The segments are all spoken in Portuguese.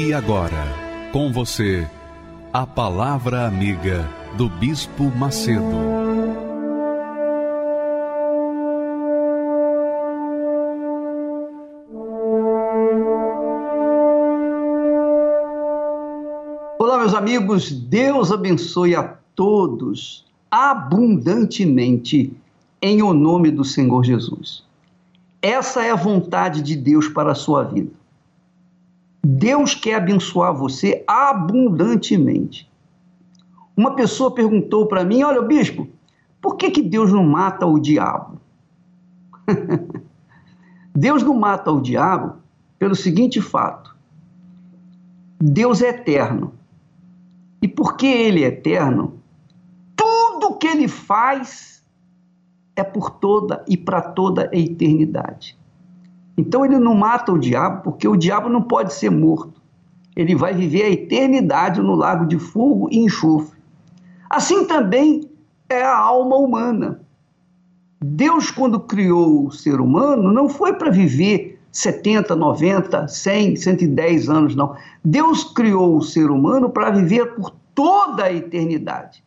E agora, com você, a Palavra Amiga do Bispo Macedo. Olá, meus amigos, Deus abençoe a todos abundantemente em o nome do Senhor Jesus. Essa é a vontade de Deus para a sua vida. Deus quer abençoar você abundantemente. Uma pessoa perguntou para mim: Olha, bispo, por que, que Deus não mata o diabo? Deus não mata o diabo pelo seguinte fato: Deus é eterno. E porque Ele é eterno, tudo que Ele faz é por toda e para toda a eternidade. Então ele não mata o diabo, porque o diabo não pode ser morto. Ele vai viver a eternidade no lago de fogo e enxofre. Assim também é a alma humana. Deus, quando criou o ser humano, não foi para viver 70, 90, 100, 110 anos, não. Deus criou o ser humano para viver por toda a eternidade.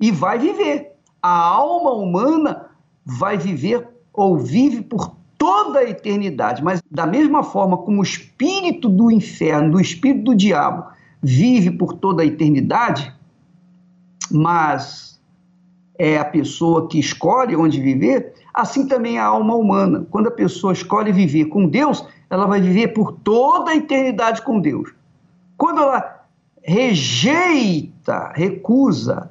E vai viver. A alma humana vai viver ou vive por toda a eternidade. Mas da mesma forma como o espírito do inferno, do espírito do diabo, vive por toda a eternidade, mas é a pessoa que escolhe onde viver, assim também a alma humana. Quando a pessoa escolhe viver com Deus, ela vai viver por toda a eternidade com Deus. Quando ela rejeita, recusa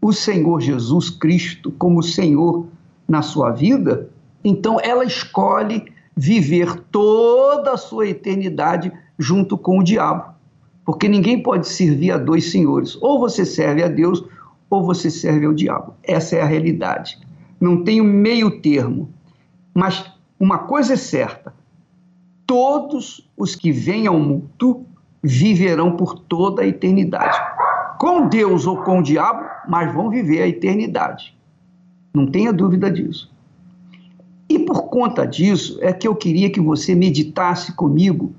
o Senhor Jesus Cristo como Senhor na sua vida, então ela escolhe viver toda a sua eternidade junto com o diabo. Porque ninguém pode servir a dois senhores. Ou você serve a Deus ou você serve ao diabo. Essa é a realidade. Não tem um meio termo. Mas uma coisa é certa: todos os que vêm ao mundo viverão por toda a eternidade. Com Deus ou com o diabo, mas vão viver a eternidade. Não tenha dúvida disso. E por conta disso é que eu queria que você meditasse comigo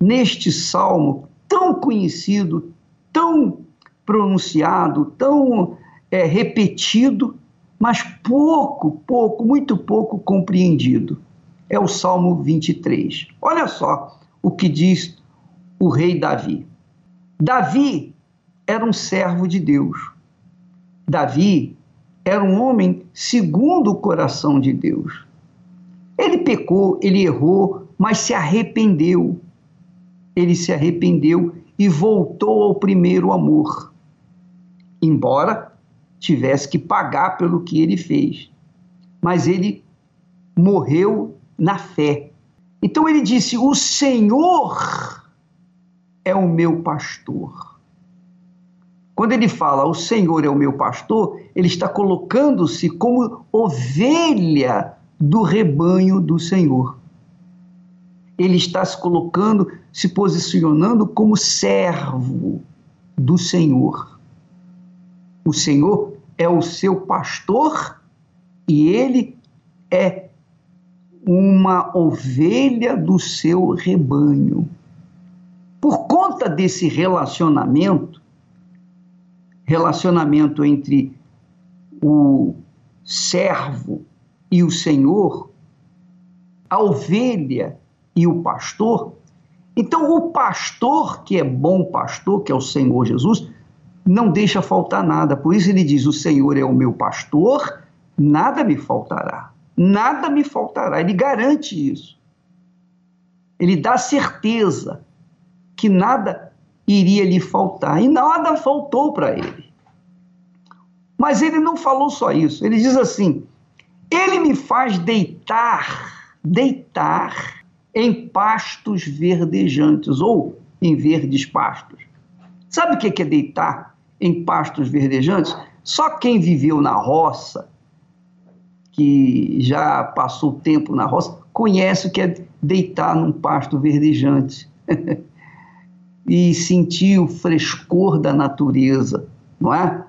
neste salmo tão conhecido, tão pronunciado, tão é, repetido, mas pouco, pouco, muito pouco compreendido. É o Salmo 23. Olha só o que diz o rei Davi. Davi era um servo de Deus. Davi era um homem segundo o coração de Deus. Ele pecou, ele errou, mas se arrependeu. Ele se arrependeu e voltou ao primeiro amor. Embora tivesse que pagar pelo que ele fez. Mas ele morreu na fé. Então ele disse: O Senhor é o meu pastor. Quando ele fala o Senhor é o meu pastor, ele está colocando-se como ovelha do rebanho do Senhor. Ele está se colocando, se posicionando como servo do Senhor. O Senhor é o seu pastor e ele é uma ovelha do seu rebanho. Por conta desse relacionamento, relacionamento entre o servo e o Senhor, a ovelha e o pastor. Então, o pastor, que é bom pastor, que é o Senhor Jesus, não deixa faltar nada. Por isso ele diz: O Senhor é o meu pastor, nada me faltará. Nada me faltará. Ele garante isso. Ele dá certeza que nada iria lhe faltar. E nada faltou para ele. Mas ele não falou só isso. Ele diz assim: ele me faz deitar, deitar em pastos verdejantes ou em verdes pastos. Sabe o que é deitar em pastos verdejantes? Só quem viveu na roça, que já passou tempo na roça, conhece o que é deitar num pasto verdejante e sentir o frescor da natureza, não é?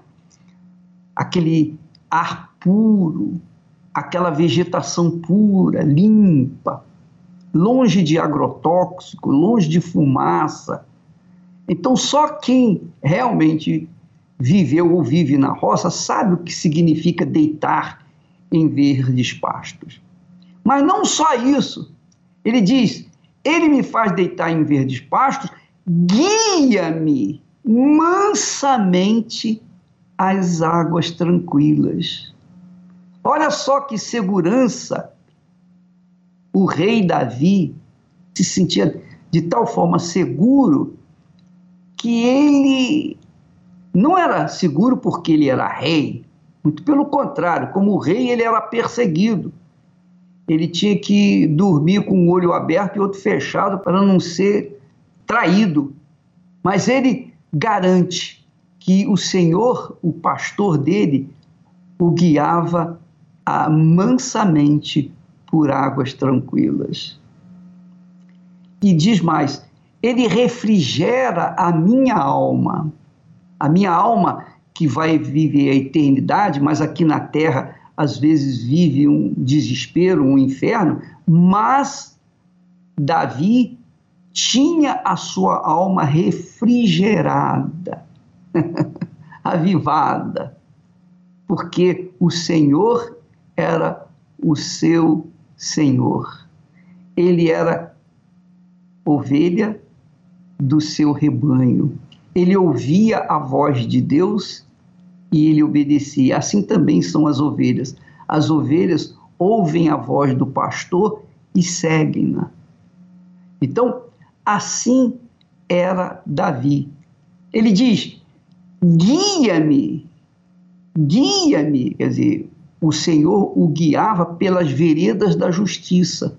Aquele ar puro, aquela vegetação pura, limpa, longe de agrotóxico, longe de fumaça. Então, só quem realmente viveu ou vive na roça sabe o que significa deitar em verdes pastos. Mas não só isso. Ele diz: Ele me faz deitar em verdes pastos, guia-me mansamente às águas tranquilas. Olha só que segurança o rei Davi se sentia de tal forma seguro que ele não era seguro porque ele era rei, muito pelo contrário, como rei ele era perseguido. Ele tinha que dormir com um olho aberto e outro fechado para não ser traído. Mas ele garante que o Senhor, o pastor dele, o guiava mansamente por águas tranquilas. E diz mais: ele refrigera a minha alma. A minha alma que vai viver a eternidade, mas aqui na terra às vezes vive um desespero, um inferno, mas Davi tinha a sua alma refrigerada, avivada, porque o Senhor era o seu Senhor. Ele era ovelha do seu rebanho. Ele ouvia a voz de Deus e ele obedecia. Assim também são as ovelhas. As ovelhas ouvem a voz do pastor e seguem-na. Então, assim era Davi. Ele diz: guia-me, guia-me, quer dizer, o Senhor o guiava pelas veredas da justiça.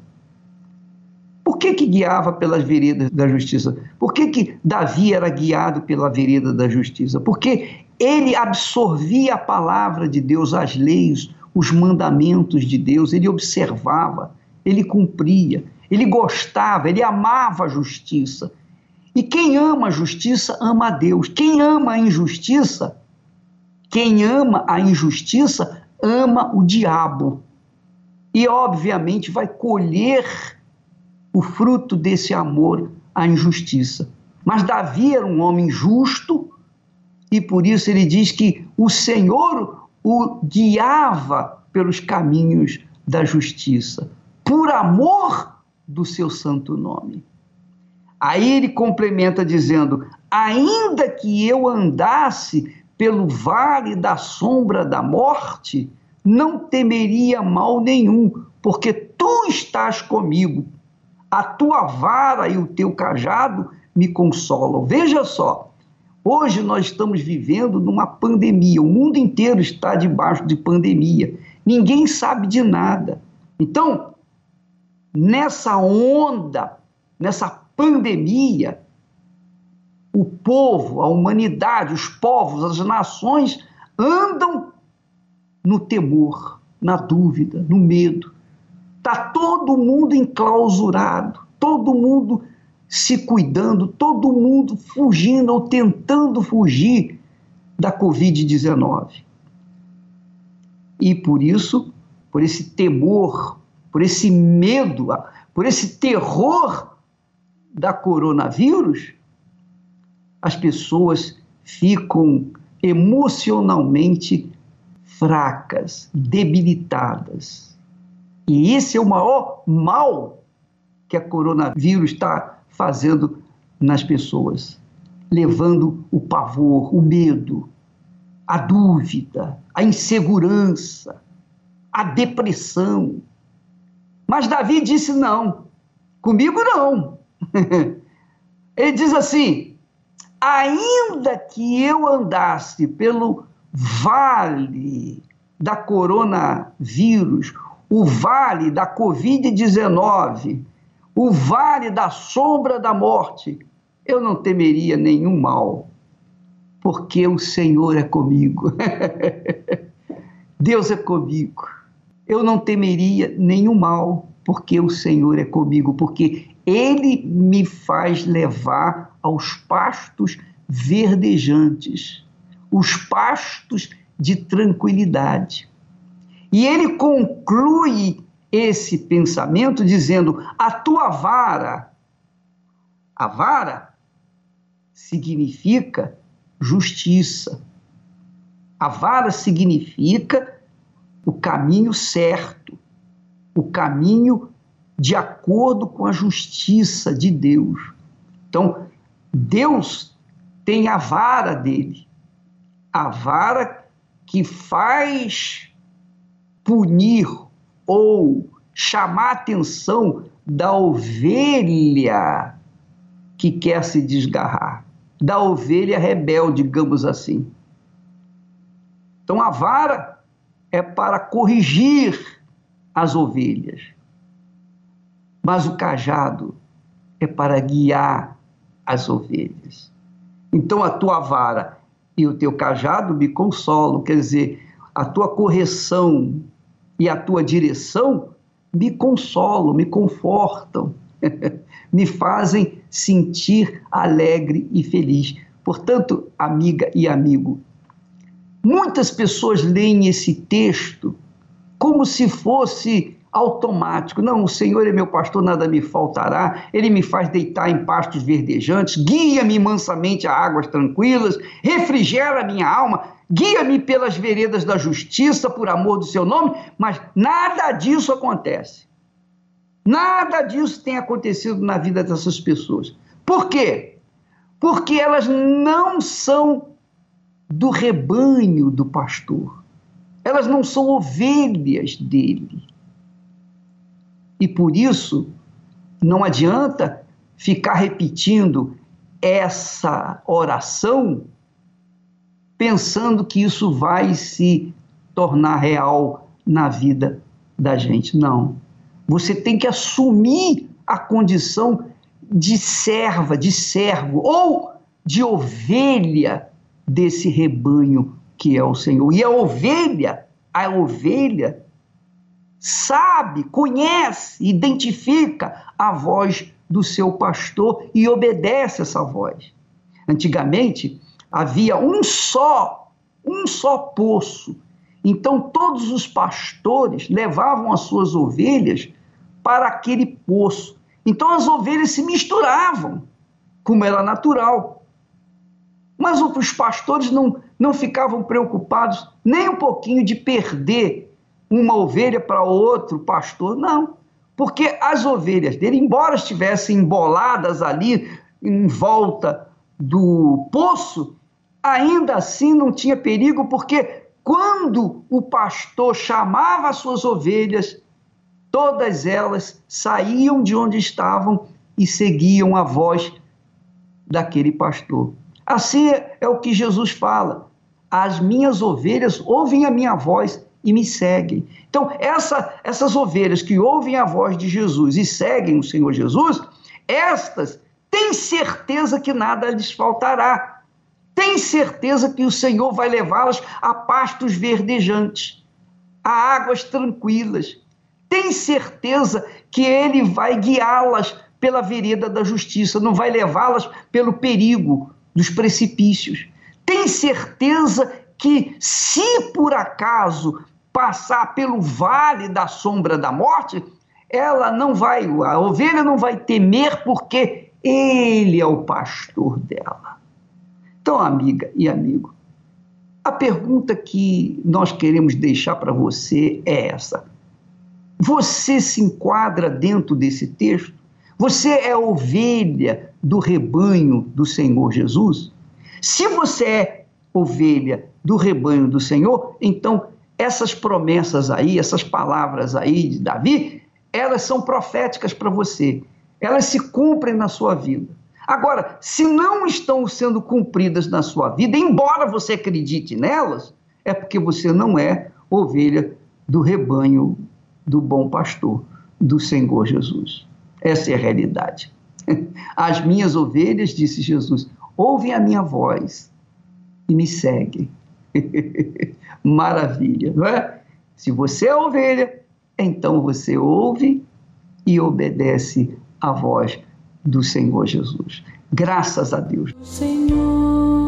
Por que, que guiava pelas veredas da justiça? Por que, que Davi era guiado pela vereda da justiça? Porque ele absorvia a palavra de Deus, as leis, os mandamentos de Deus, ele observava, ele cumpria, ele gostava, ele amava a justiça. E quem ama a justiça ama a Deus. Quem ama a injustiça, quem ama a injustiça ama o diabo e, obviamente, vai colher o fruto desse amor à injustiça. Mas Davi era um homem justo e por isso ele diz que o Senhor o guiava pelos caminhos da justiça, por amor do seu santo nome. Aí ele complementa dizendo: ainda que eu andasse pelo vale da sombra da morte, não temeria mal nenhum, porque tu estás comigo. A tua vara e o teu cajado me consolam. Veja só, hoje nós estamos vivendo numa pandemia, o mundo inteiro está debaixo de pandemia, ninguém sabe de nada. Então, nessa onda, nessa pandemia, o povo, a humanidade, os povos, as nações andam no temor, na dúvida, no medo. Está todo mundo enclausurado, todo mundo se cuidando, todo mundo fugindo ou tentando fugir da Covid-19. E por isso, por esse temor, por esse medo, por esse terror da coronavírus, as pessoas ficam emocionalmente fracas, debilitadas. E esse é o maior mal que a coronavírus está fazendo nas pessoas, levando o pavor, o medo, a dúvida, a insegurança, a depressão. Mas Davi disse: não, comigo não. Ele diz assim: ainda que eu andasse pelo vale da coronavírus, o vale da Covid-19, o vale da sombra da morte, eu não temeria nenhum mal, porque o Senhor é comigo. Deus é comigo. Eu não temeria nenhum mal, porque o Senhor é comigo, porque Ele me faz levar aos pastos verdejantes, os pastos de tranquilidade. E ele conclui esse pensamento dizendo: a tua vara, a vara significa justiça. A vara significa o caminho certo, o caminho de acordo com a justiça de Deus. Então, Deus tem a vara dele, a vara que faz punir ou chamar a atenção da ovelha que quer se desgarrar, da ovelha rebelde, digamos assim. Então a vara é para corrigir as ovelhas, mas o cajado é para guiar as ovelhas. Então a tua vara e o teu cajado me consolam, quer dizer, a tua correção e a tua direção me consolam, me confortam, me fazem sentir alegre e feliz. Portanto, amiga e amigo, muitas pessoas leem esse texto como se fosse automático. Não, o Senhor é meu pastor, nada me faltará. Ele me faz deitar em pastos verdejantes, guia-me mansamente a águas tranquilas, refrigera minha alma guia-me pelas veredas da justiça por amor do seu nome, mas nada disso acontece. Nada disso tem acontecido na vida dessas pessoas. Por quê? Porque elas não são do rebanho do pastor. Elas não são ovelhas dele. E por isso, não adianta ficar repetindo essa oração pensando que isso vai se tornar real na vida da gente. Não. Você tem que assumir a condição de serva, de servo ou de ovelha desse rebanho que é o Senhor. E a ovelha, a ovelha sabe, conhece, identifica a voz do seu pastor e obedece essa voz. Antigamente, havia um só, um só poço. Então todos os pastores levavam as suas ovelhas para aquele poço. Então as ovelhas se misturavam, como era natural. Mas os pastores não, não ficavam preocupados nem um pouquinho de perder uma ovelha para outro pastor, não. Porque as ovelhas dele, embora estivessem emboladas ali em volta do poço, ainda assim não tinha perigo, porque quando o pastor chamava as suas ovelhas, todas elas saíam de onde estavam e seguiam a voz daquele pastor. Assim é o que Jesus fala. As minhas ovelhas ouvem a minha voz e me seguem. Então, essa, essas ovelhas que ouvem a voz de Jesus e seguem o Senhor Jesus, estas têm certeza que nada lhes faltará, tem certeza que o Senhor vai levá-las a pastos verdejantes, a águas tranquilas. Tem certeza que Ele vai guiá-las pela vereda da justiça, não vai levá-las pelo perigo dos precipícios. Tem certeza que, se por acaso passar pelo vale da sombra da morte, ela não vai, a ovelha não vai temer, porque Ele é o pastor dela. Então, amiga e amigo, a pergunta que nós queremos deixar para você é essa: você se enquadra dentro desse texto? Você é ovelha do rebanho do Senhor Jesus? Se você é ovelha do rebanho do Senhor, então essas promessas aí, essas palavras aí de Davi, elas são proféticas para você. Elas se cumprem na sua vida. Agora, se não estão sendo cumpridas na sua vida, embora você acredite nelas, é porque você não é ovelha do rebanho do bom pastor, do Senhor Jesus. Essa é a realidade. As minhas ovelhas, disse Jesus, ouvem a minha voz e me seguem. Maravilha, não é? Se você é ovelha, então você ouve e obedece à voz do Senhor Jesus. Graças a Deus. Senhor.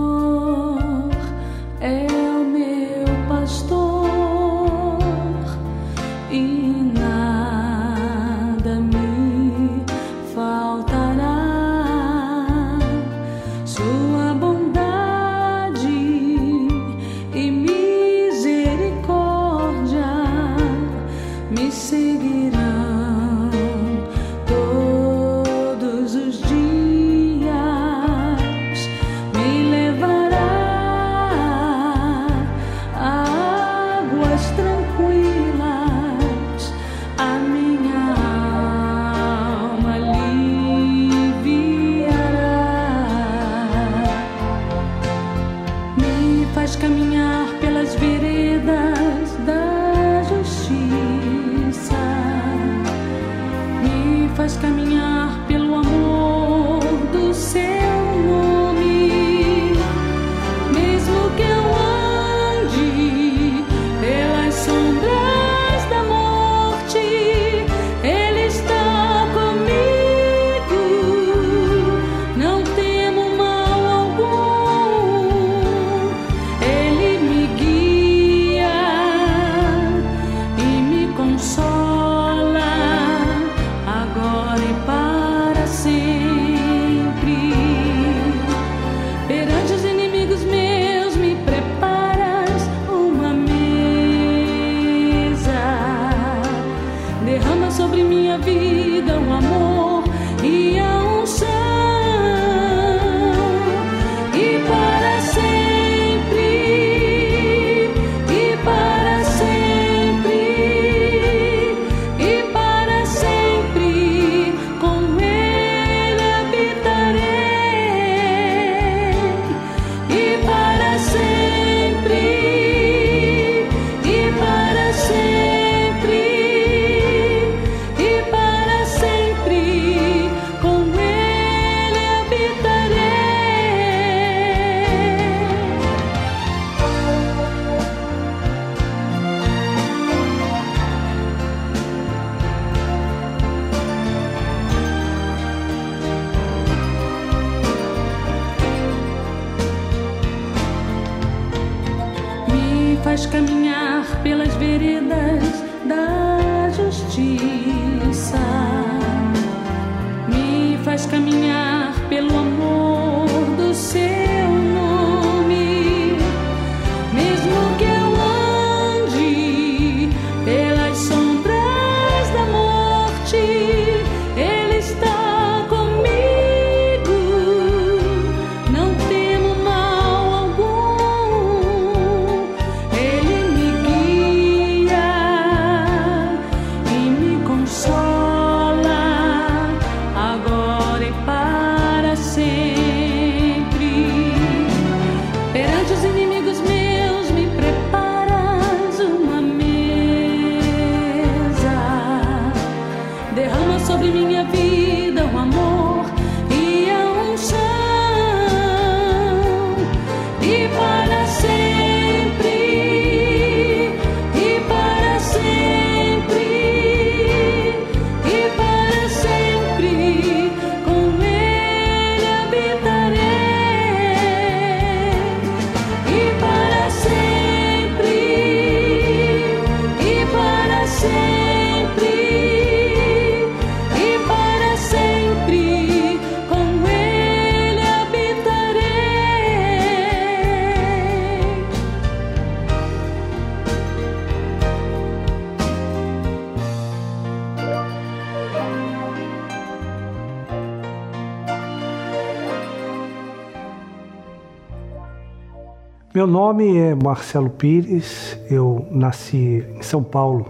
Meu nome é Marcelo Pires, eu nasci em São Paulo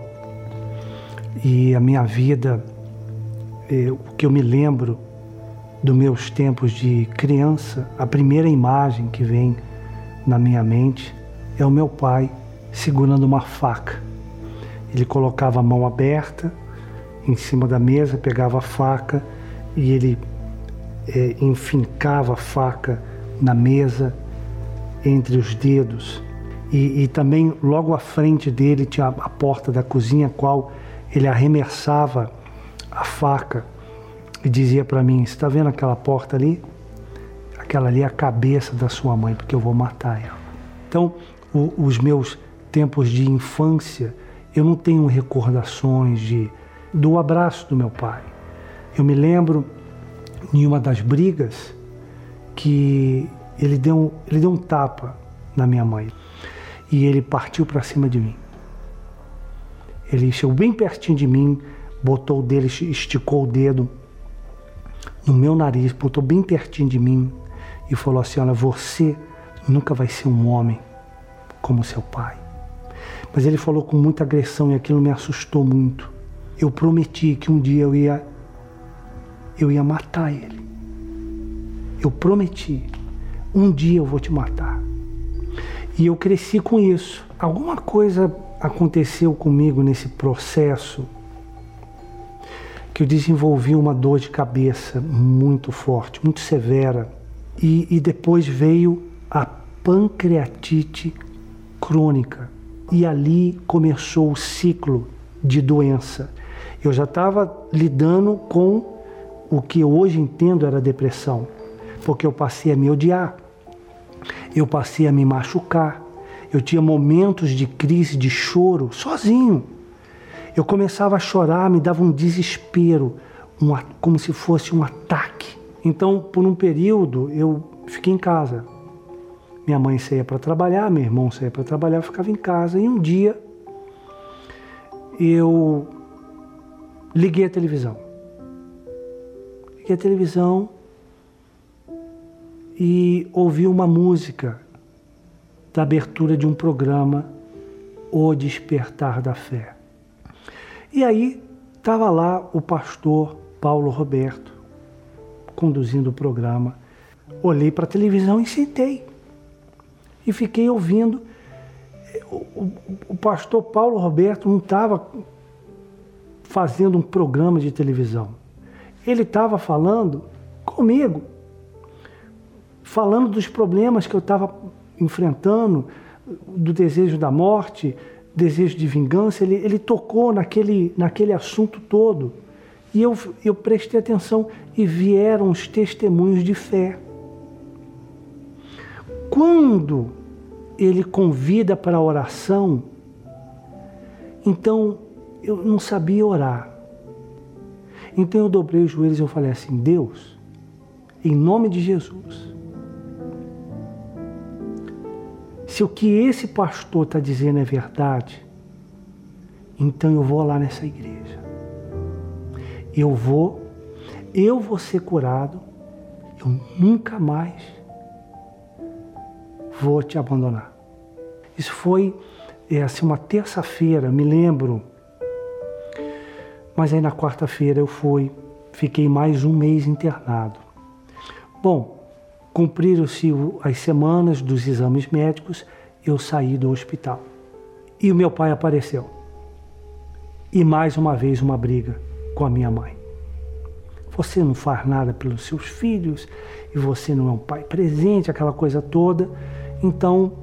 e a minha vida, é, o que eu me lembro dos meus tempos de criança, a primeira imagem que vem na minha mente é o meu pai segurando uma faca. Ele colocava a mão aberta em cima da mesa, pegava a faca e ele é, enfincava a faca na mesa entre os dedos. E, e, também logo à frente dele tinha a porta da cozinha, qual ele arremessava a faca e dizia para mim: Está vendo aquela porta ali? Aquela ali é a cabeça da sua mãe, porque eu vou matar ela. Então, o, os meus tempos de infância, eu não tenho recordações de, do abraço do meu pai. Eu me lembro em uma das brigas que ele deu, ele deu um tapa na minha mãe e ele partiu para cima de mim. Ele chegou bem pertinho de mim, botou o dele, esticou o dedo no meu nariz, botou bem pertinho de mim e falou assim: Olha, você nunca vai ser um homem como seu pai. Mas ele falou com muita agressão e aquilo me assustou muito. Eu prometi que um dia eu ia eu ia matar ele. Eu prometi. Um dia eu vou te matar. E eu cresci com isso. Alguma coisa aconteceu comigo nesse processo que eu desenvolvi uma dor de cabeça muito forte, muito severa. E, e depois veio a pancreatite crônica. E ali começou o ciclo de doença. Eu já estava lidando com o que hoje entendo era depressão, porque eu passei a me odiar, eu passei a me machucar, eu tinha momentos de crise, de choro, sozinho. Eu começava a chorar, me dava um desespero, um, como se fosse um ataque. Então, por um período, eu fiquei em casa. Minha mãe saía para trabalhar, meu irmão saía para trabalhar, eu ficava em casa. E um dia, eu liguei a televisão. Liguei a televisão e ouvi uma música da abertura de um programa, O Despertar da Fé. E aí estava lá o pastor Paulo Roberto conduzindo o programa. Olhei para a televisão e sentei. E fiquei ouvindo. O, o, pastor Paulo Roberto não estava fazendo um programa de televisão. Ele estava falando comigo, falando dos problemas que eu estava enfrentando, do desejo da morte, desejo de vingança, ele, ele tocou naquele, naquele assunto todo. E eu, eu prestei atenção e vieram os testemunhos de fé. Quando ele convida para a oração, então eu não sabia orar. Então eu dobrei os joelhos e eu falei assim: Deus, em nome de Jesus, Se o que esse pastor está dizendo é verdade, então eu vou lá nessa igreja. Eu vou, eu vou ser curado, eu nunca mais vou te abandonar. Isso foi é, assim, uma terça-feira, me lembro. Mas aí na quarta-feira eu fui, fiquei mais um mês internado. Bom, Cumpriram-se as semanas dos exames médicos, eu saí do hospital. E o meu pai apareceu. E mais uma vez uma briga com a minha mãe. Você não faz nada pelos seus filhos e você não é um pai presente, aquela coisa toda. Então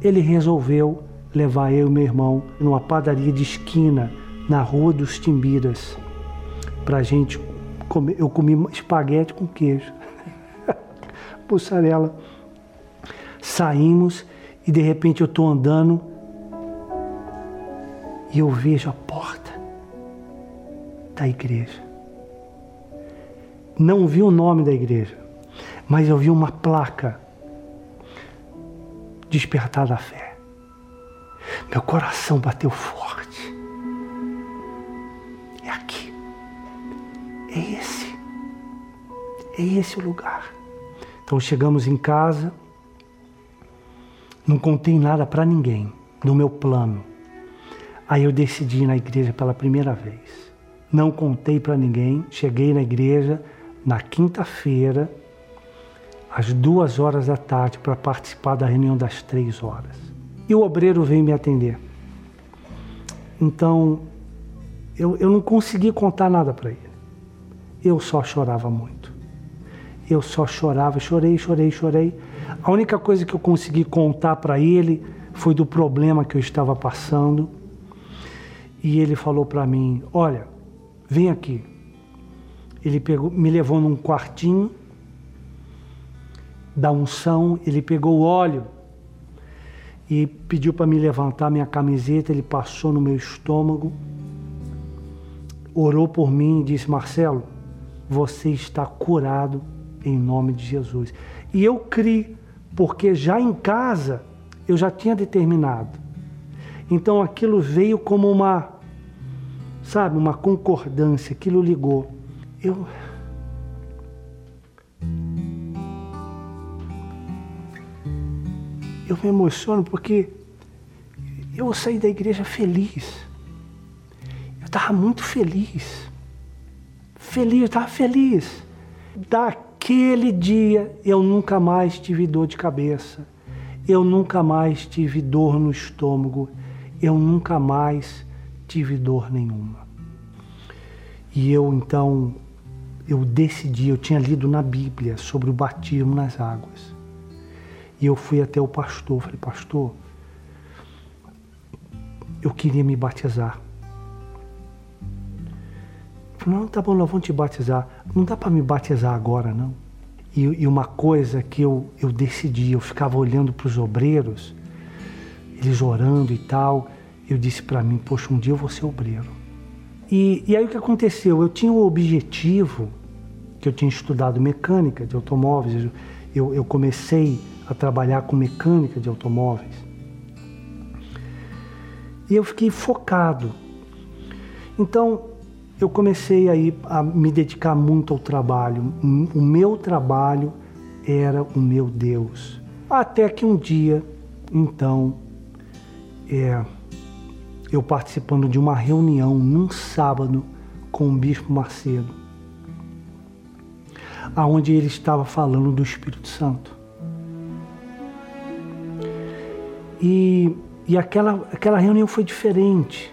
ele resolveu levar eu e meu irmão numa padaria de esquina na Rua dos Timbiras para gente comer. Eu comi espaguete com queijo mussarela. Saímos e de repente eu estou andando e eu vejo a porta da igreja. Não vi o nome da igreja, mas eu vi uma placa despertar da fé. Meu coração bateu forte. É aqui. É esse. É esse o lugar. Então chegamos em casa, não contei nada para ninguém no meu plano. Aí eu decidi ir na igreja pela primeira vez. Não contei para ninguém, cheguei na igreja na quinta-feira, às duas horas da tarde, para participar da reunião das três horas. E o obreiro veio me atender. Então eu, eu não consegui contar nada para ele. Eu só chorava muito. Eu só chorava, chorei, chorei, chorei. A única coisa que eu consegui contar para ele foi do problema que eu estava passando. E ele falou para mim: Olha, vem aqui. Ele pegou, me levou num quartinho da unção, ele pegou o óleo e pediu para me levantar minha camiseta, ele passou no meu estômago, orou por mim e disse: Marcelo, você está curado em nome de Jesus. E eu criei, porque já em casa eu já tinha determinado. Então aquilo veio como uma, sabe, uma concordância, aquilo ligou. Eu eu me emociono porque eu saí da igreja feliz. Eu estava muito feliz. Feliz, eu estava feliz. Daquele dia eu nunca mais tive dor de cabeça. Eu nunca mais tive dor no estômago. Eu nunca mais tive dor nenhuma. E eu então, eu decidi, eu tinha lido na Bíblia sobre o batismo nas águas. E eu fui até o pastor, falei, pastor, eu queria me batizar. Falou, não, tá bom, nós vamos te batizar. Não dá para me batizar agora, não. E, e, uma coisa que eu, eu decidi, eu ficava olhando para os obreiros, eles orando e tal, eu disse para mim, poxa, um dia eu vou ser obreiro. E, e aí o que aconteceu? Eu tinha o objetivo, que eu tinha estudado mecânica de automóveis, eu, eu comecei a trabalhar com mecânica de automóveis. E eu fiquei focado. Então, eu comecei aí a me dedicar muito ao trabalho. O meu trabalho era o meu Deus. Até que um dia, então, é, eu participando de uma reunião num sábado com o Bispo Macedo, aonde ele estava falando do Espírito Santo. E, e aquela, aquela reunião foi diferente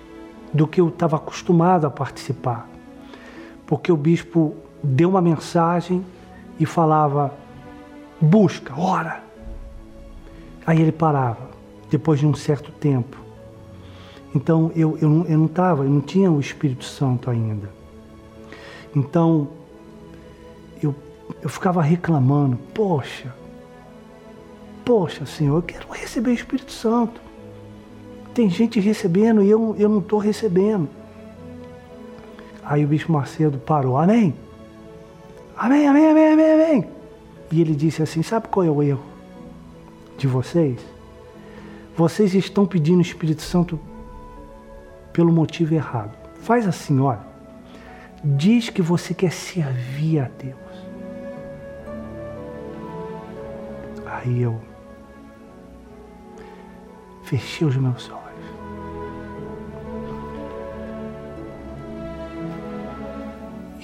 do que eu estava acostumado a participar. Porque o bispo deu uma mensagem e falava: busca, ora. Aí ele parava, depois de um certo tempo. Então eu, eu, eu não estava, eu não tinha o Espírito Santo ainda. Então eu, eu ficava reclamando: poxa, Poxa, Senhor, eu quero receber o Espírito Santo. Tem gente recebendo e eu, eu não estou recebendo. Aí o Bispo Macedo parou. Amém? Amém, amém, amém, amém, amém. E ele disse assim: Sabe qual é o erro de vocês? Vocês estão pedindo o Espírito Santo pelo motivo errado. Faz assim, olha. Diz que você quer servir a Deus. Aí eu fechei os meus olhos.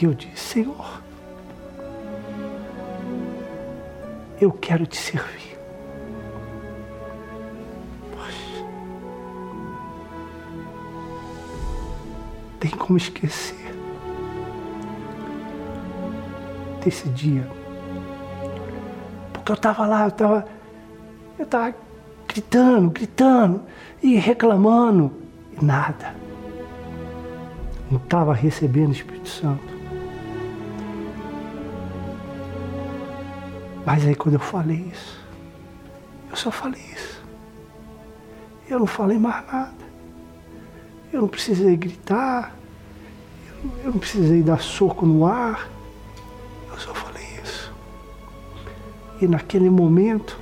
Eu disse: Senhor, eu quero te servir. Poxa, tem como esquecer desse dia. Porque eu estava lá, eu estava eu estava gritando, gritando e reclamando. E nada. Não estava recebendo o Espírito Santo. Mas aí quando eu falei isso, eu só falei isso. Eu não falei mais nada. Eu não precisei gritar. Eu não precisei dar soco no ar. Eu só falei isso. E naquele momento,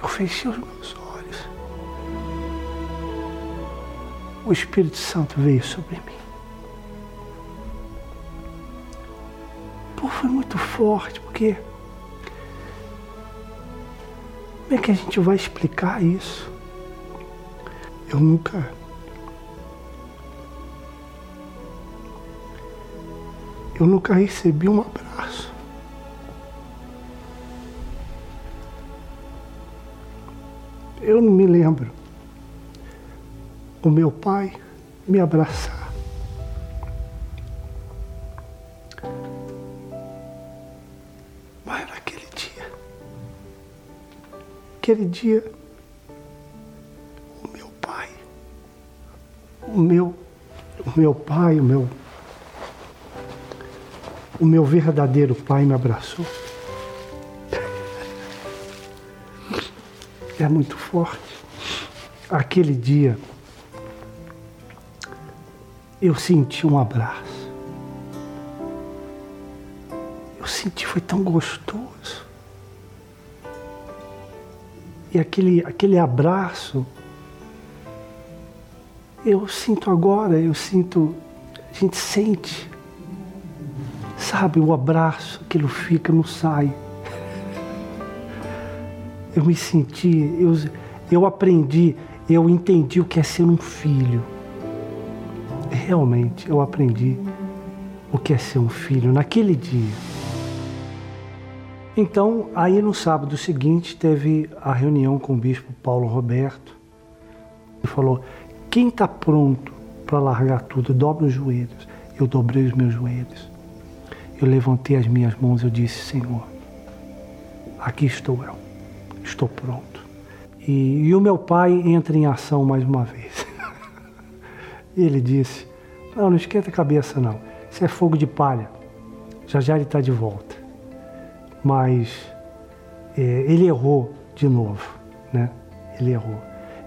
eu fechei os meus olhos. O Espírito Santo veio sobre mim. Pô, foi muito forte, porque. Como é que a gente vai explicar isso? Eu nunca. Eu nunca recebi um abraço. Eu não me lembro o meu pai me abraçar. Aquele dia, o meu pai, o meu, o meu pai, o meu, o meu verdadeiro pai me abraçou. É muito forte. Aquele dia, eu senti um abraço. Eu senti, foi tão gostoso. E aquele, aquele abraço, eu sinto agora, eu sinto, a gente sente, sabe, o abraço, aquilo fica, não sai. Eu me senti, eu, eu aprendi, eu entendi o que é ser um filho. Realmente, eu aprendi o que é ser um filho naquele dia. Então, aí no sábado seguinte, teve a reunião com o bispo Paulo Roberto. Ele falou: quem está pronto para largar tudo, dobra os joelhos. Eu dobrei os meus joelhos. Eu levantei as minhas mãos e disse: Senhor, aqui estou eu, estou pronto. E, e o meu pai entra em ação mais uma vez. ele disse: Não, não esquenta a cabeça, não. Isso é fogo de palha. Já já ele está de volta mas é, ele errou de novo, né? Ele errou.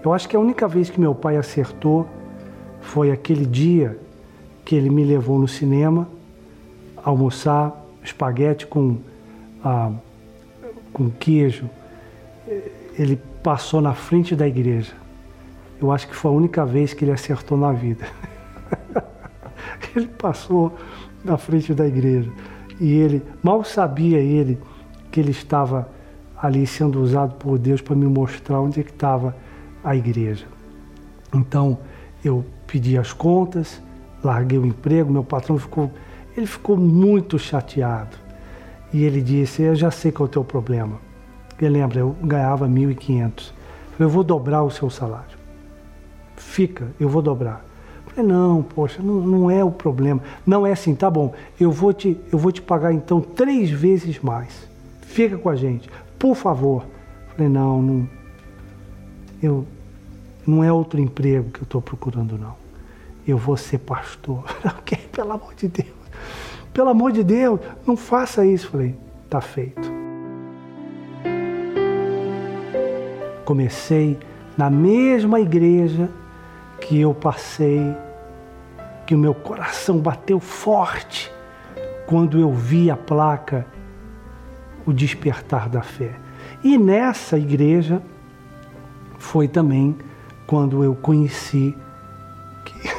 Eu acho que a única vez que meu pai acertou foi aquele dia que ele me levou no cinema almoçar espaguete com, ah, com queijo. Ele passou na frente da igreja. Eu acho que foi a única vez que ele acertou na vida. ele passou na frente da igreja. E ele, mal sabia ele que ele estava ali sendo usado por Deus para me mostrar onde é que estava a igreja. Então eu pedi as contas, larguei o emprego, meu patrão ficou, ele ficou muito chateado. E ele disse, eu já sei qual é o teu problema. Ele lembra, eu ganhava 1.500. Eu vou dobrar o seu salário. Fica, eu vou dobrar. Falei, não, poxa, não, não é o problema. Não é assim, tá bom, eu vou, te, eu vou te pagar então três vezes mais. Fica com a gente, por favor. Falei, não, não, eu, não é outro emprego que eu estou procurando, não. Eu vou ser pastor. ok, pelo amor de Deus. Pelo amor de Deus, não faça isso. Falei, tá feito. Comecei na mesma igreja que eu passei, que o meu coração bateu forte quando eu vi a placa O Despertar da Fé. E nessa igreja foi também quando eu conheci que,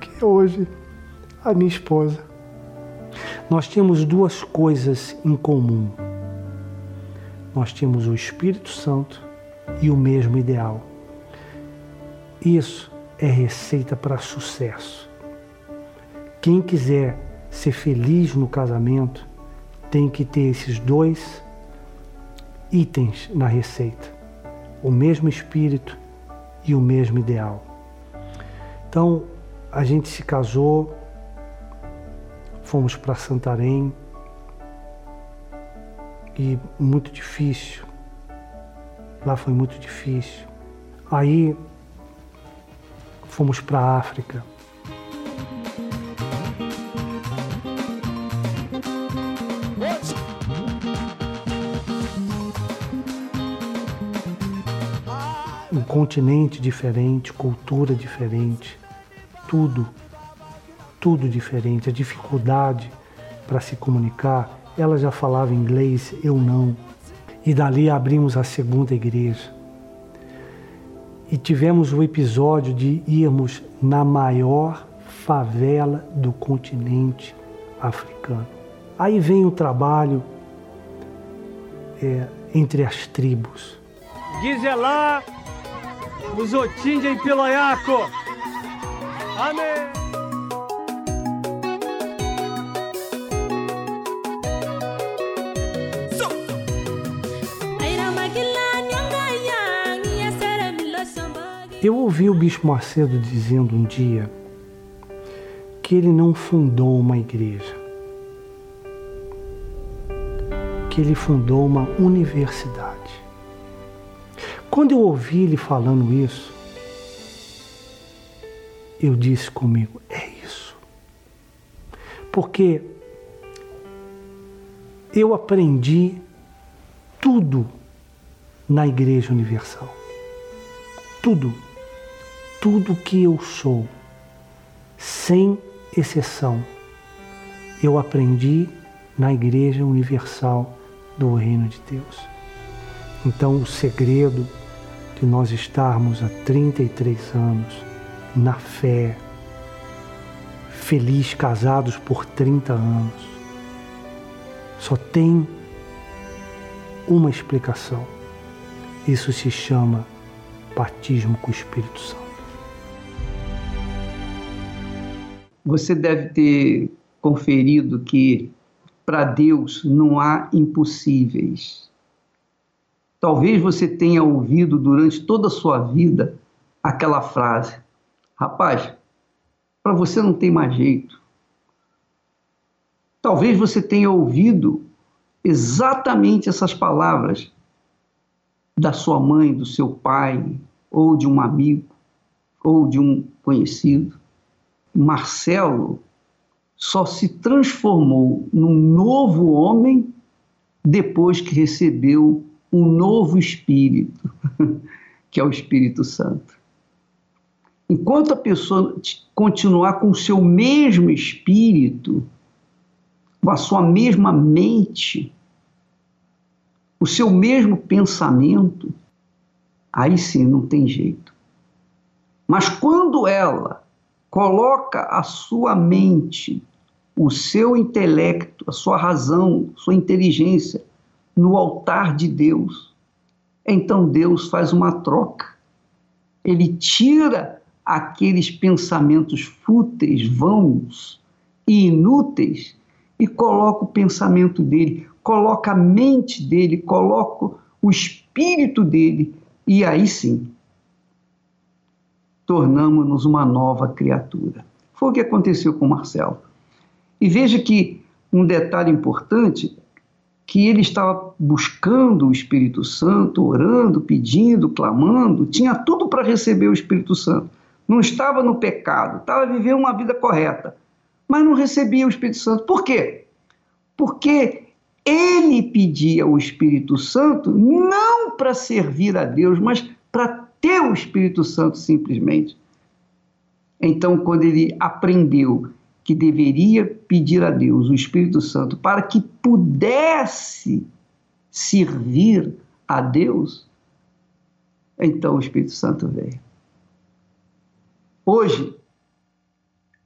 que hoje a minha esposa. Nós tínhamos duas coisas em comum. Nós tínhamos o Espírito Santo e o mesmo ideal. Isso é receita para sucesso. Quem quiser ser feliz no casamento tem que ter esses dois itens na receita: o mesmo espírito e o mesmo ideal. Então, a gente se casou, fomos para Santarém e muito difícil. Lá foi muito difícil. Aí fomos para a África. Um continente diferente, cultura diferente, tudo, tudo diferente. A dificuldade para se comunicar. Ela já falava inglês, eu não. E dali abrimos a segunda igreja e tivemos o episódio de irmos na maior favela do continente africano. Aí vem o trabalho é, entre as tribos. Diz lá, os Otinde em Piloiaco. Amém. Eu ouvi o Bispo Macedo dizendo um dia que ele não fundou uma igreja. que ele fundou uma universidade. Quando eu ouvi ele falando isso, eu disse comigo: é isso. Porque eu aprendi tudo na Igreja Universal. Tudo. Tudo que eu sou, sem exceção, eu aprendi na Igreja Universal do Reino de Deus. Então, o segredo de nós estarmos há 33 anos na fé, feliz casados por 30 anos, só tem uma explicação. Isso se chama batismo com o Espírito Santo. Você deve ter conferido que para Deus não há impossíveis. Talvez você tenha ouvido durante toda a sua vida aquela frase: Rapaz, para você não tem mais jeito. Talvez você tenha ouvido exatamente essas palavras da sua mãe, do seu pai, ou de um amigo, ou de um conhecido. Marcelo só se transformou num novo homem depois que recebeu um novo espírito, que é o Espírito Santo. Enquanto a pessoa continuar com o seu mesmo espírito, com a sua mesma mente, o seu mesmo pensamento, aí sim não tem jeito. Mas quando ela coloca a sua mente, o seu intelecto, a sua razão, sua inteligência no altar de Deus, então Deus faz uma troca. Ele tira aqueles pensamentos fúteis, vãos e inúteis e coloca o pensamento dele, coloca a mente dele, coloca o espírito dele e aí sim tornamos-nos uma nova criatura. Foi o que aconteceu com Marcelo. E veja que um detalhe importante que ele estava buscando o Espírito Santo, orando, pedindo, clamando, tinha tudo para receber o Espírito Santo não estava no pecado, estava vivendo uma vida correta, mas não recebia o Espírito Santo. Por quê? Porque ele pedia o Espírito Santo não para servir a Deus, mas para ter o Espírito Santo simplesmente. Então, quando ele aprendeu que deveria pedir a Deus o Espírito Santo para que pudesse servir a Deus, então o Espírito Santo veio. Hoje,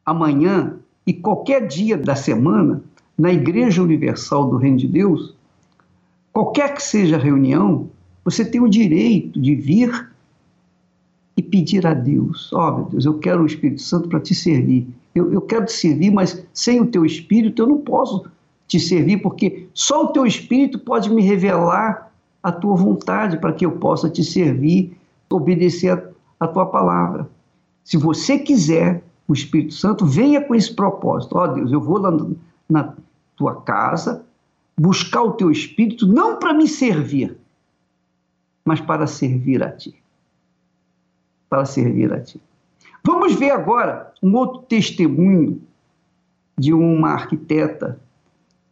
amanhã e qualquer dia da semana, na Igreja Universal do Reino de Deus, qualquer que seja a reunião, você tem o direito de vir e pedir a Deus: Ó, oh, meu Deus, eu quero o Espírito Santo para te servir. Eu, eu quero te servir, mas sem o teu Espírito eu não posso te servir, porque só o teu Espírito pode me revelar a tua vontade para que eu possa te servir, obedecer a, a tua palavra. Se você quiser, o Espírito Santo venha com esse propósito. Ó oh, Deus, eu vou lá na tua casa buscar o teu Espírito, não para me servir, mas para servir a ti. Para servir a ti. Vamos ver agora um outro testemunho de uma arquiteta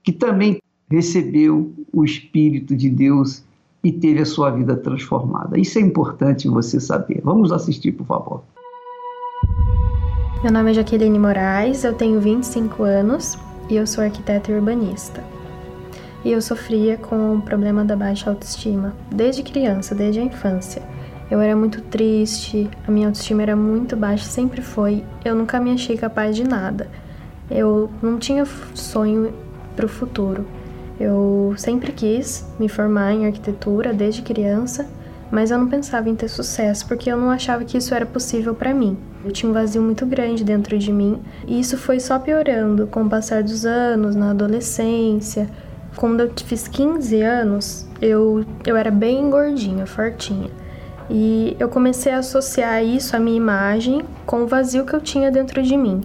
que também recebeu o Espírito de Deus e teve a sua vida transformada. Isso é importante você saber. Vamos assistir, por favor. Meu nome é Jaqueline Moraes, eu tenho 25 anos e eu sou arquiteta e urbanista. E eu sofria com o problema da baixa autoestima desde criança, desde a infância. Eu era muito triste, a minha autoestima era muito baixa, sempre foi. Eu nunca me achei capaz de nada. Eu não tinha sonho para o futuro. Eu sempre quis me formar em arquitetura desde criança, mas eu não pensava em ter sucesso porque eu não achava que isso era possível para mim. Eu tinha um vazio muito grande dentro de mim e isso foi só piorando com o passar dos anos, na adolescência. Quando eu fiz 15 anos, eu, eu era bem gordinha, fortinha. E eu comecei a associar isso, a minha imagem, com o vazio que eu tinha dentro de mim.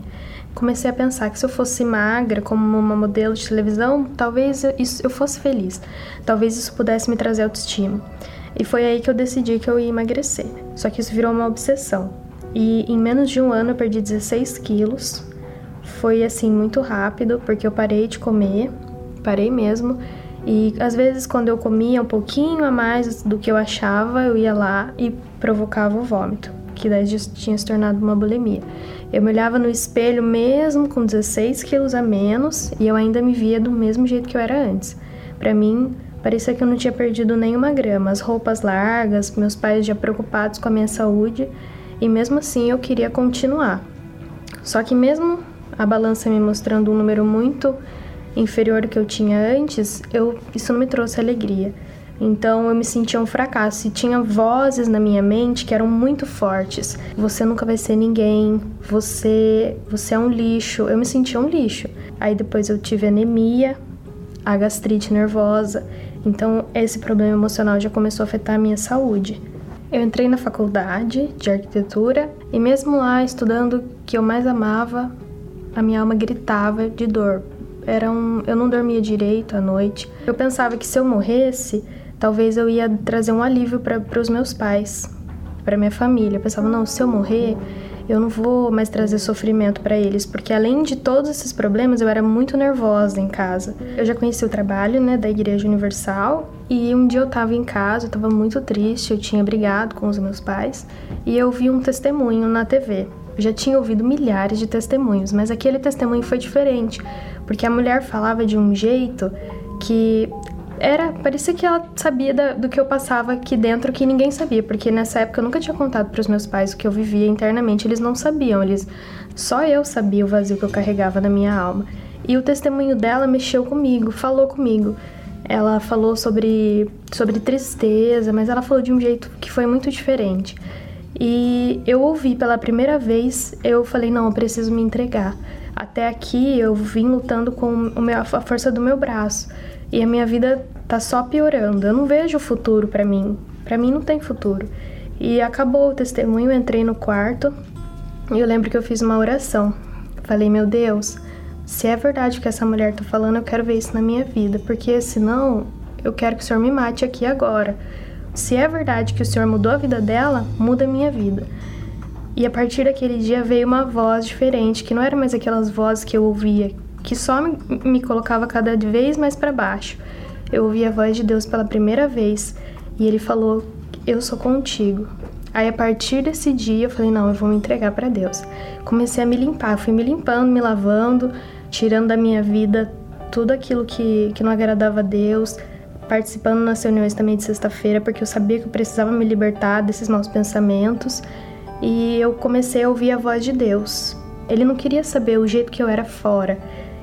comecei a pensar que se eu fosse magra, como uma modelo de televisão, talvez eu, isso, eu fosse feliz. Talvez isso pudesse me trazer autoestima. E foi aí que eu decidi que eu ia emagrecer. Só que isso virou uma obsessão. E em menos de um ano eu perdi 16 quilos. Foi assim muito rápido, porque eu parei de comer, parei mesmo. E às vezes, quando eu comia um pouquinho a mais do que eu achava, eu ia lá e provocava o vômito, que daí tinha se tornado uma bulimia. Eu me olhava no espelho mesmo com 16 quilos a menos e eu ainda me via do mesmo jeito que eu era antes. Para mim, parecia que eu não tinha perdido nenhuma grama, as roupas largas, meus pais já preocupados com a minha saúde e mesmo assim eu queria continuar. Só que mesmo a balança me mostrando um número muito inferior ao que eu tinha antes, eu, isso não me trouxe alegria. Então eu me sentia um fracasso e tinha vozes na minha mente que eram muito fortes. Você nunca vai ser ninguém, você, você é um lixo. Eu me sentia um lixo. Aí depois eu tive anemia, a gastrite nervosa. Então esse problema emocional já começou a afetar a minha saúde. Eu entrei na faculdade de arquitetura e mesmo lá estudando o que eu mais amava, a minha alma gritava de dor, era um, eu não dormia direito à noite. Eu pensava que se eu morresse, talvez eu ia trazer um alívio para os meus pais, para minha família. Eu pensava, não, se eu morrer, eu não vou mais trazer sofrimento para eles, porque além de todos esses problemas, eu era muito nervosa em casa. Eu já conheci o trabalho, né, da Igreja Universal, e um dia eu estava em casa, eu estava muito triste, eu tinha brigado com os meus pais, e eu vi um testemunho na TV. Eu já tinha ouvido milhares de testemunhos, mas aquele testemunho foi diferente, porque a mulher falava de um jeito que era parecia que ela sabia da, do que eu passava aqui dentro que ninguém sabia, porque nessa época eu nunca tinha contado para os meus pais o que eu vivia internamente, eles não sabiam, eles só eu sabia o vazio que eu carregava na minha alma. E o testemunho dela mexeu comigo, falou comigo. Ela falou sobre sobre tristeza, mas ela falou de um jeito que foi muito diferente. E eu ouvi pela primeira vez, eu falei, não, eu preciso me entregar. Até aqui eu vim lutando com meu, a força do meu braço. E a minha vida tá só piorando. Eu não vejo futuro para mim. Para mim não tem futuro. E acabou o testemunho, entrei no quarto e eu lembro que eu fiz uma oração. Falei, meu Deus, se é verdade o que essa mulher tá falando, eu quero ver isso na minha vida, porque senão eu quero que o Senhor me mate aqui agora. Se é verdade que o Senhor mudou a vida dela, muda a minha vida. E a partir daquele dia veio uma voz diferente, que não era mais aquelas vozes que eu ouvia, que só me, me colocava cada vez mais para baixo. Eu ouvi a voz de Deus pela primeira vez e ele falou: Eu sou contigo. Aí a partir desse dia eu falei: Não, eu vou me entregar para Deus. Comecei a me limpar, fui me limpando, me lavando, tirando da minha vida tudo aquilo que, que não agradava a Deus participando nas reuniões também de sexta-feira, porque eu sabia que eu precisava me libertar desses maus pensamentos. E eu comecei a ouvir a voz de Deus. Ele não queria saber o jeito que eu era fora.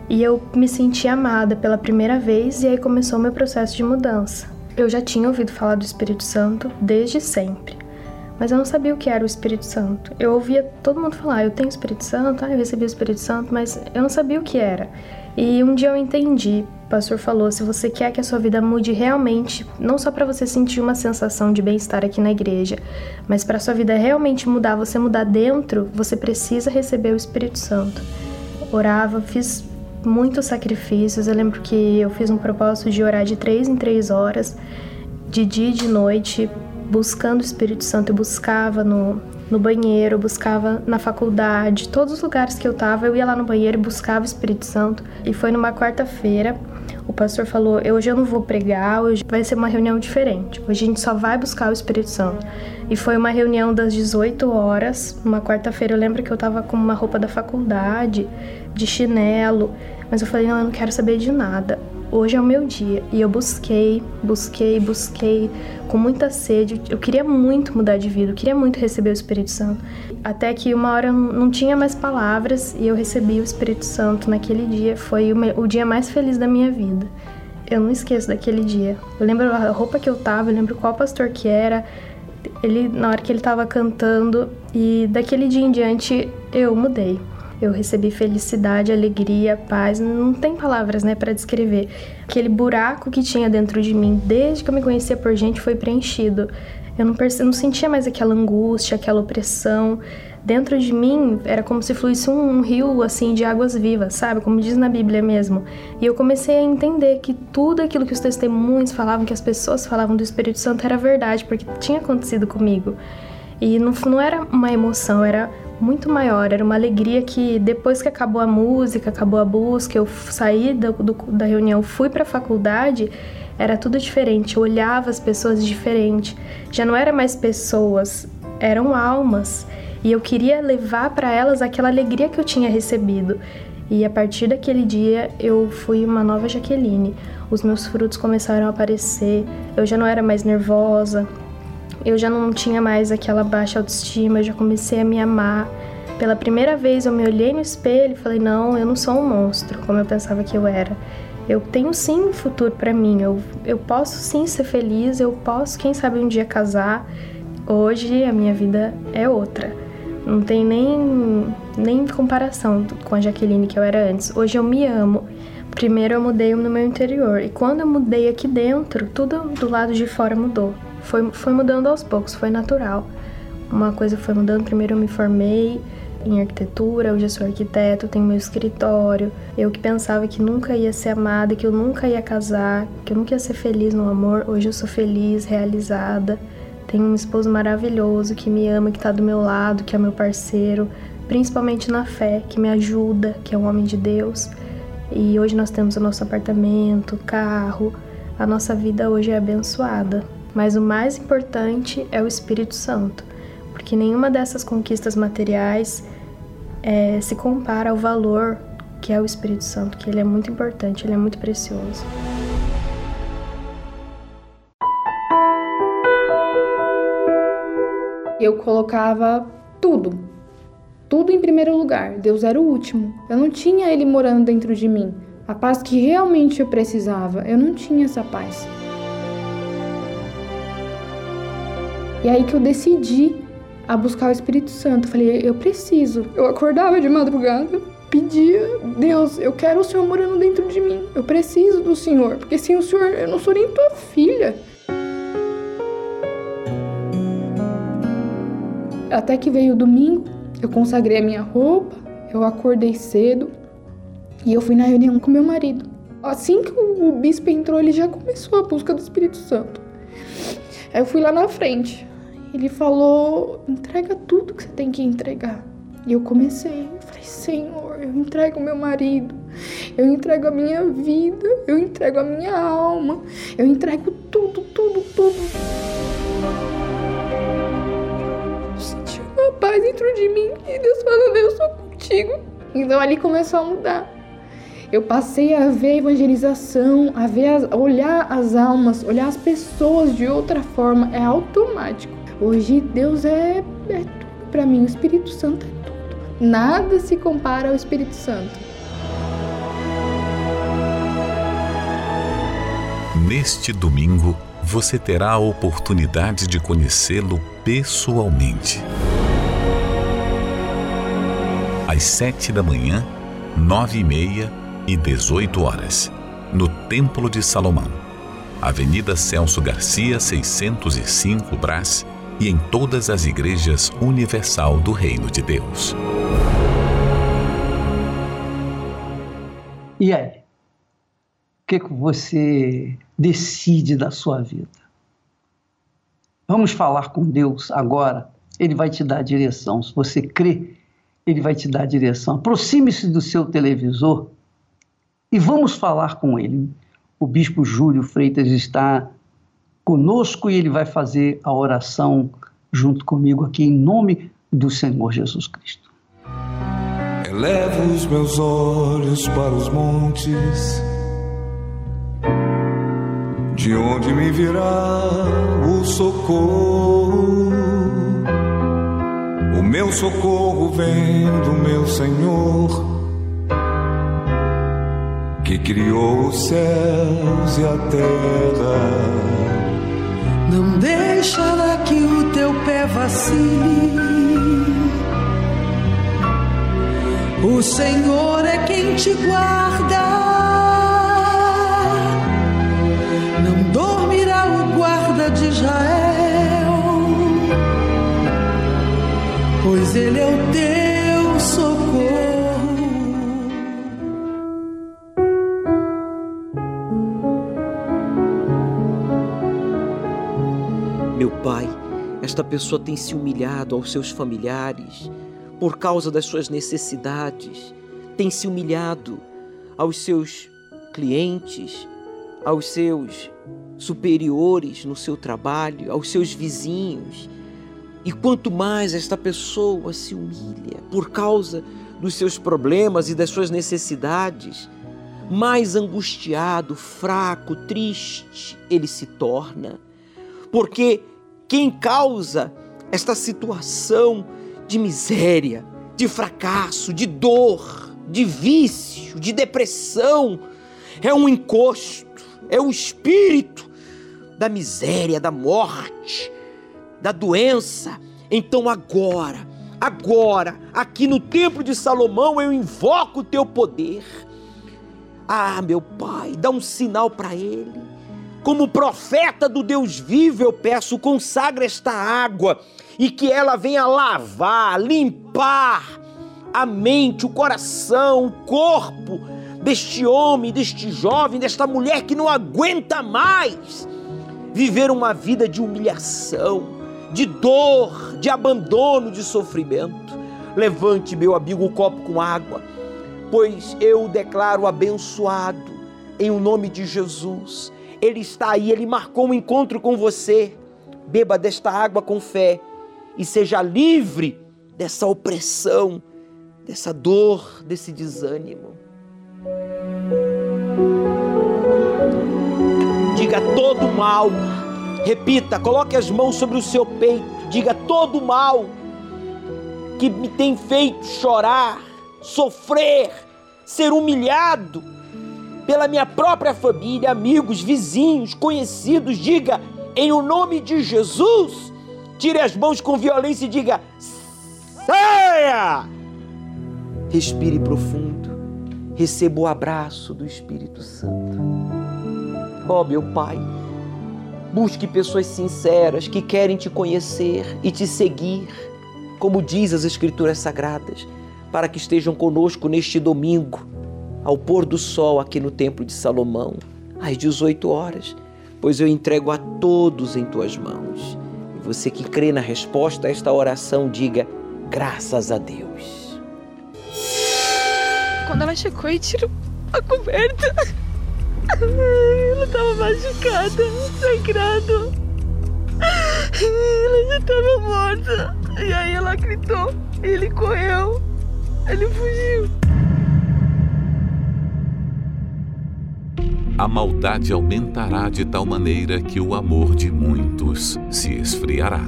E eu me senti amada pela primeira vez, e aí começou meu processo de mudança. Eu já tinha ouvido falar do Espírito Santo desde sempre, mas eu não sabia o que era o Espírito Santo. Eu ouvia todo mundo falar: eu tenho Espírito Santo, ah, eu recebi o Espírito Santo, mas eu não sabia o que era. E um dia eu entendi, pastor falou, se você quer que a sua vida mude realmente, não só para você sentir uma sensação de bem-estar aqui na igreja, mas para sua vida realmente mudar, você mudar dentro, você precisa receber o Espírito Santo. Orava, fiz muitos sacrifícios. Eu lembro que eu fiz um propósito de orar de três em três horas, de dia e de noite, buscando o Espírito Santo. Eu buscava no, no banheiro, buscava na faculdade, todos os lugares que eu tava, eu ia lá no banheiro e buscava o Espírito Santo. E foi numa quarta-feira, pastor falou: Hoje eu não vou pregar, hoje vai ser uma reunião diferente. Hoje a gente só vai buscar o Espírito Santo. E foi uma reunião das 18 horas, uma quarta-feira. Eu lembro que eu tava com uma roupa da faculdade, de chinelo, mas eu falei: Não, eu não quero saber de nada hoje é o meu dia. E eu busquei, busquei, busquei com muita sede. Eu queria muito mudar de vida, eu queria muito receber o Espírito Santo. Até que uma hora eu não tinha mais palavras e eu recebi o Espírito Santo naquele dia. Foi o, dia mais feliz da minha vida. Eu não esqueço daquele dia. Eu lembro a roupa que eu tava, eu lembro qual pastor que era. Ele, na hora que ele tava cantando, e daquele dia em diante eu mudei. Eu recebi felicidade, alegria, paz, não tem palavras, né, para descrever. Aquele buraco que tinha dentro de mim desde que eu me conhecia por gente foi preenchido. Eu não, perce... não sentia mais aquela angústia, aquela opressão. Dentro de mim era como se fluísse um, um rio assim de águas vivas, sabe? Como diz na Bíblia mesmo. E eu comecei a entender que tudo aquilo que os testemunhos falavam, que as pessoas falavam do Espírito Santo era verdade, porque tinha acontecido comigo. E não, não era uma emoção, era muito maior. Era uma alegria que depois que acabou a música, acabou a busca, eu saí do, do, da reunião, fui para a faculdade, era tudo diferente. Eu olhava as pessoas diferente. Já não era mais pessoas, eram almas. E eu queria levar para elas aquela alegria que eu tinha recebido. E a partir daquele dia eu fui uma nova Jaqueline. Os meus frutos começaram a aparecer. Eu já não era mais nervosa, eu já não tinha mais aquela baixa autoestima, eu já comecei a me amar. Pela primeira vez eu me olhei no espelho e falei: não, eu não sou um monstro, como eu pensava que eu era. Eu tenho sim um futuro para mim, eu, eu posso sim ser feliz, eu posso, quem sabe, um dia casar. Hoje a minha vida é outra. Não tem nem, nem comparação com a Jaqueline que eu era antes. Hoje eu me amo. Primeiro eu mudei no meu interior e quando eu mudei aqui dentro, tudo do lado de fora mudou foi, foi mudando aos poucos, foi natural. Uma coisa foi mudando, primeiro eu me formei em arquitetura, hoje eu sou arquiteto, tenho meu escritório. Eu que pensava que nunca ia ser amada, que eu nunca ia casar, que eu nunca ia ser feliz no amor, hoje eu sou feliz, realizada. Tenho um esposo maravilhoso que me ama, que tá do meu lado, que é meu parceiro, principalmente na fé, que me ajuda, que é um homem de Deus. E hoje nós temos o nosso apartamento, carro. A nossa vida hoje é abençoada. Mas o mais importante é o Espírito Santo, porque nenhuma dessas conquistas materiais é, se compara ao valor que é o Espírito Santo, que ele é muito importante, ele é muito precioso. Eu colocava tudo, tudo em primeiro lugar. Deus era o último. Eu não tinha ele morando dentro de mim. A paz que realmente eu precisava, eu não tinha essa paz. E aí que eu decidi a buscar o Espírito Santo. falei, eu preciso. Eu acordava de madrugada, pedia, Deus, eu quero o Senhor morando dentro de mim. Eu preciso do Senhor, porque sem o Senhor eu não sou nem tua filha. Até que veio o domingo, eu consagrei a minha roupa, eu acordei cedo e eu fui na reunião com meu marido. Assim que o bispo entrou, ele já começou a busca do Espírito Santo. Aí eu fui lá na frente. Ele falou: entrega tudo que você tem que entregar. E eu comecei, eu falei, Senhor, eu entrego meu marido, eu entrego a minha vida, eu entrego a minha alma, eu entrego tudo, tudo, tudo. Eu senti uma paz dentro de mim e Deus falando, eu sou contigo. Então ali começou a mudar. Eu passei a ver a evangelização, a ver, a olhar as almas, olhar as pessoas de outra forma, é automático. Hoje Deus é, é tudo para mim, o Espírito Santo é tudo. Nada se compara ao Espírito Santo. Neste domingo, você terá a oportunidade de conhecê-lo pessoalmente. Às sete da manhã, nove e meia e dezoito horas, no Templo de Salomão, Avenida Celso Garcia, 605 Brás, e em todas as igrejas universal do Reino de Deus. E aí? O que, que você decide da sua vida? Vamos falar com Deus agora. Ele vai te dar direção. Se você crê, ele vai te dar direção. Aproxime-se do seu televisor e vamos falar com ele. O bispo Júlio Freitas está conosco e ele vai fazer a oração junto comigo aqui em nome do Senhor Jesus Cristo. Elevo os meus olhos para os montes, de onde me virá o socorro. O meu socorro vem do meu Senhor, que criou os céus e a terra. Não deixará que o teu pé vacile. O Senhor é quem te guarda. Não dormirá o guarda de Israel, pois ele é o teu. Pai, esta pessoa tem se humilhado aos seus familiares por causa das suas necessidades, tem se humilhado aos seus clientes, aos seus superiores no seu trabalho, aos seus vizinhos. E quanto mais esta pessoa se humilha por causa dos seus problemas e das suas necessidades, mais angustiado, fraco, triste ele se torna. Porque quem causa esta situação de miséria, de fracasso, de dor, de vício, de depressão, é um encosto, é o espírito da miséria, da morte, da doença. Então agora, agora, aqui no templo de Salomão, eu invoco o teu poder. Ah, meu Pai, dá um sinal para ele. Como profeta do Deus vivo, eu peço, consagra esta água e que ela venha lavar, limpar a mente, o coração, o corpo deste homem, deste jovem, desta mulher que não aguenta mais viver uma vida de humilhação, de dor, de abandono, de sofrimento. Levante, meu amigo, o copo com água, pois eu o declaro abençoado em o nome de Jesus. Ele está aí, ele marcou um encontro com você. Beba desta água com fé e seja livre dessa opressão, dessa dor, desse desânimo. Diga todo mal. Repita, coloque as mãos sobre o seu peito. Diga todo mal que me tem feito chorar, sofrer, ser humilhado pela minha própria família, amigos, vizinhos, conhecidos. Diga em o nome de Jesus Tire as mãos com violência e diga: saia! Respire profundo. Receba o abraço do Espírito Santo. Ó oh, meu Pai, busque pessoas sinceras que querem te conhecer e te seguir, como diz as Escrituras Sagradas, para que estejam conosco neste domingo, ao pôr do sol aqui no Templo de Salomão, às 18 horas, pois eu entrego a todos em tuas mãos você que crê na resposta a esta oração, diga graças a Deus. Quando ela chegou e tirou a coberta, ela estava machucada, sangrando. Ela já estava morta. E aí ela gritou, ele correu, ele fugiu. A maldade aumentará de tal maneira que o amor de muitos se esfriará.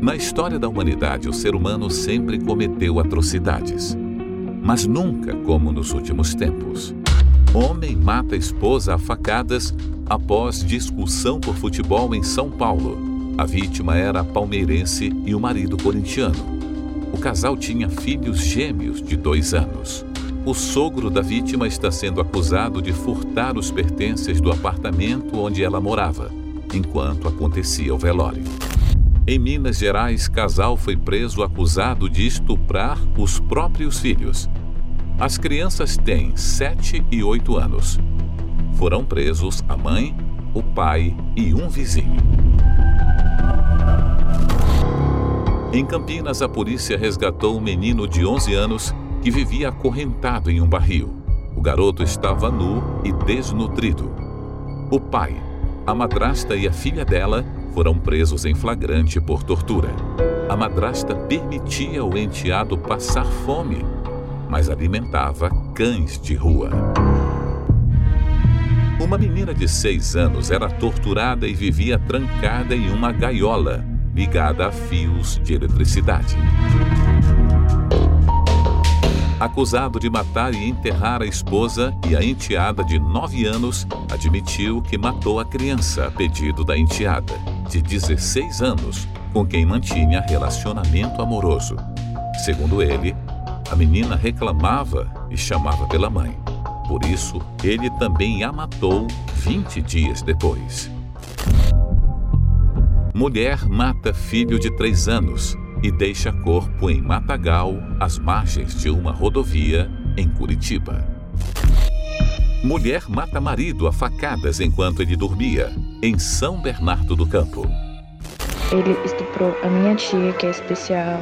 Na história da humanidade, o ser humano sempre cometeu atrocidades, mas nunca como nos últimos tempos. Homem mata esposa a facadas após discussão por futebol em São Paulo. A vítima era palmeirense e o marido corintiano. O casal tinha filhos gêmeos de dois anos. O sogro da vítima está sendo acusado de furtar os pertences do apartamento onde ela morava, enquanto acontecia o velório. Em Minas Gerais, casal foi preso acusado de estuprar os próprios filhos. As crianças têm 7 e 8 anos. Foram presos a mãe, o pai e um vizinho. Em Campinas, a polícia resgatou um menino de 11 anos que vivia acorrentado em um barril. O garoto estava nu e desnutrido. O pai, a madrasta e a filha dela foram presos em flagrante por tortura. A madrasta permitia o enteado passar fome, mas alimentava cães de rua. Uma menina de seis anos era torturada e vivia trancada em uma gaiola ligada a fios de eletricidade. Acusado de matar e enterrar a esposa e a enteada de 9 anos, admitiu que matou a criança a pedido da enteada, de 16 anos, com quem mantinha relacionamento amoroso. Segundo ele, a menina reclamava e chamava pela mãe. Por isso, ele também a matou 20 dias depois. Mulher mata filho de três anos e deixa corpo em Matagal, às margens de uma rodovia em Curitiba. Mulher mata marido a facadas enquanto ele dormia, em São Bernardo do Campo. Ele estuprou a minha tia, que é especial,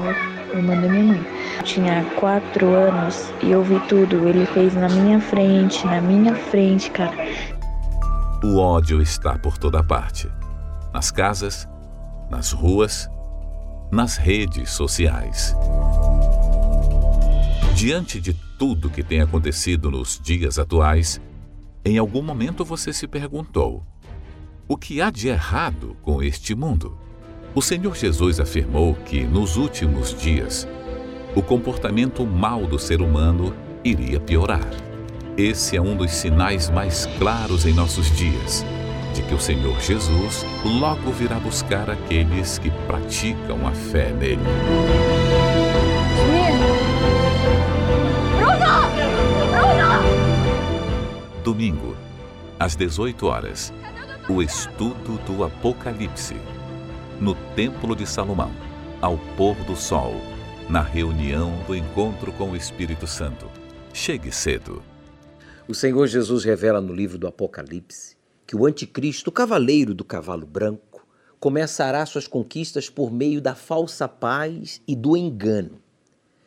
irmã da minha mãe. Eu tinha quatro anos e eu vi tudo. Ele fez na minha frente, na minha frente, cara. O ódio está por toda parte. Nas casas, nas ruas, nas redes sociais. Diante de tudo que tem acontecido nos dias atuais, em algum momento você se perguntou: o que há de errado com este mundo? O Senhor Jesus afirmou que, nos últimos dias, o comportamento mal do ser humano iria piorar. Esse é um dos sinais mais claros em nossos dias de que o Senhor Jesus logo virá buscar aqueles que praticam a fé nele. Domingo, às 18 horas, o estudo do Apocalipse. No Templo de Salomão, ao pôr do sol, na reunião do encontro com o Espírito Santo. Chegue cedo. O Senhor Jesus revela no livro do Apocalipse que o anticristo, o cavaleiro do cavalo branco, começará suas conquistas por meio da falsa paz e do engano.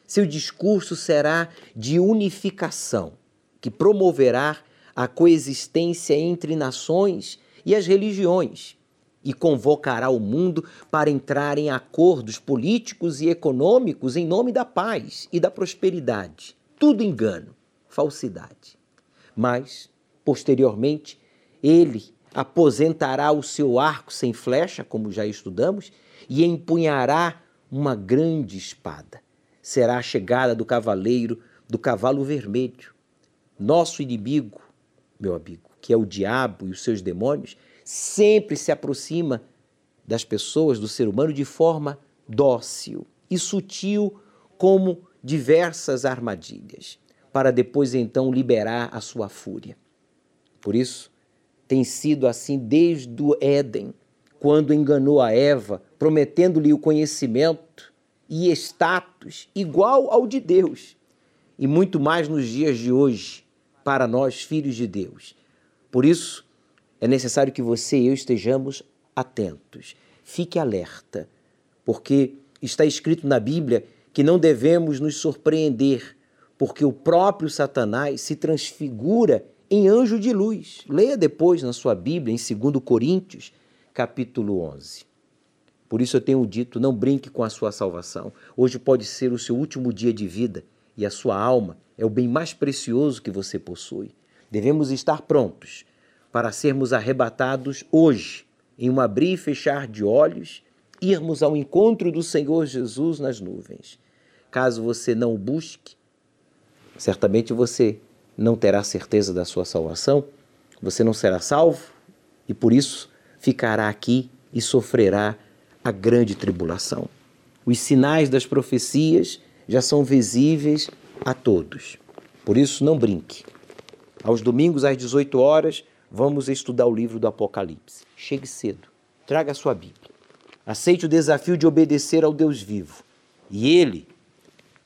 Seu discurso será de unificação, que promoverá a coexistência entre nações e as religiões e convocará o mundo para entrar em acordos políticos e econômicos em nome da paz e da prosperidade. Tudo engano, falsidade. Mas, posteriormente, ele aposentará o seu arco sem flecha, como já estudamos, e empunhará uma grande espada. Será a chegada do cavaleiro do cavalo vermelho. Nosso inimigo, meu amigo, que é o diabo e os seus demônios, sempre se aproxima das pessoas, do ser humano, de forma dócil e sutil, como diversas armadilhas, para depois então liberar a sua fúria. Por isso, tem sido assim desde o Éden, quando enganou a Eva, prometendo-lhe o conhecimento e status igual ao de Deus, e muito mais nos dias de hoje, para nós, filhos de Deus. Por isso, é necessário que você e eu estejamos atentos. Fique alerta, porque está escrito na Bíblia que não devemos nos surpreender, porque o próprio Satanás se transfigura em anjo de luz. Leia depois na sua Bíblia, em 2 Coríntios, capítulo 11. Por isso eu tenho dito: não brinque com a sua salvação. Hoje pode ser o seu último dia de vida e a sua alma é o bem mais precioso que você possui. Devemos estar prontos para sermos arrebatados hoje, em um abrir e fechar de olhos, irmos ao encontro do Senhor Jesus nas nuvens. Caso você não o busque, certamente você não terá certeza da sua salvação, você não será salvo e por isso ficará aqui e sofrerá a grande tribulação. Os sinais das profecias já são visíveis a todos. Por isso, não brinque. Aos domingos, às 18 horas, vamos estudar o livro do Apocalipse. Chegue cedo, traga a sua Bíblia. Aceite o desafio de obedecer ao Deus vivo e Ele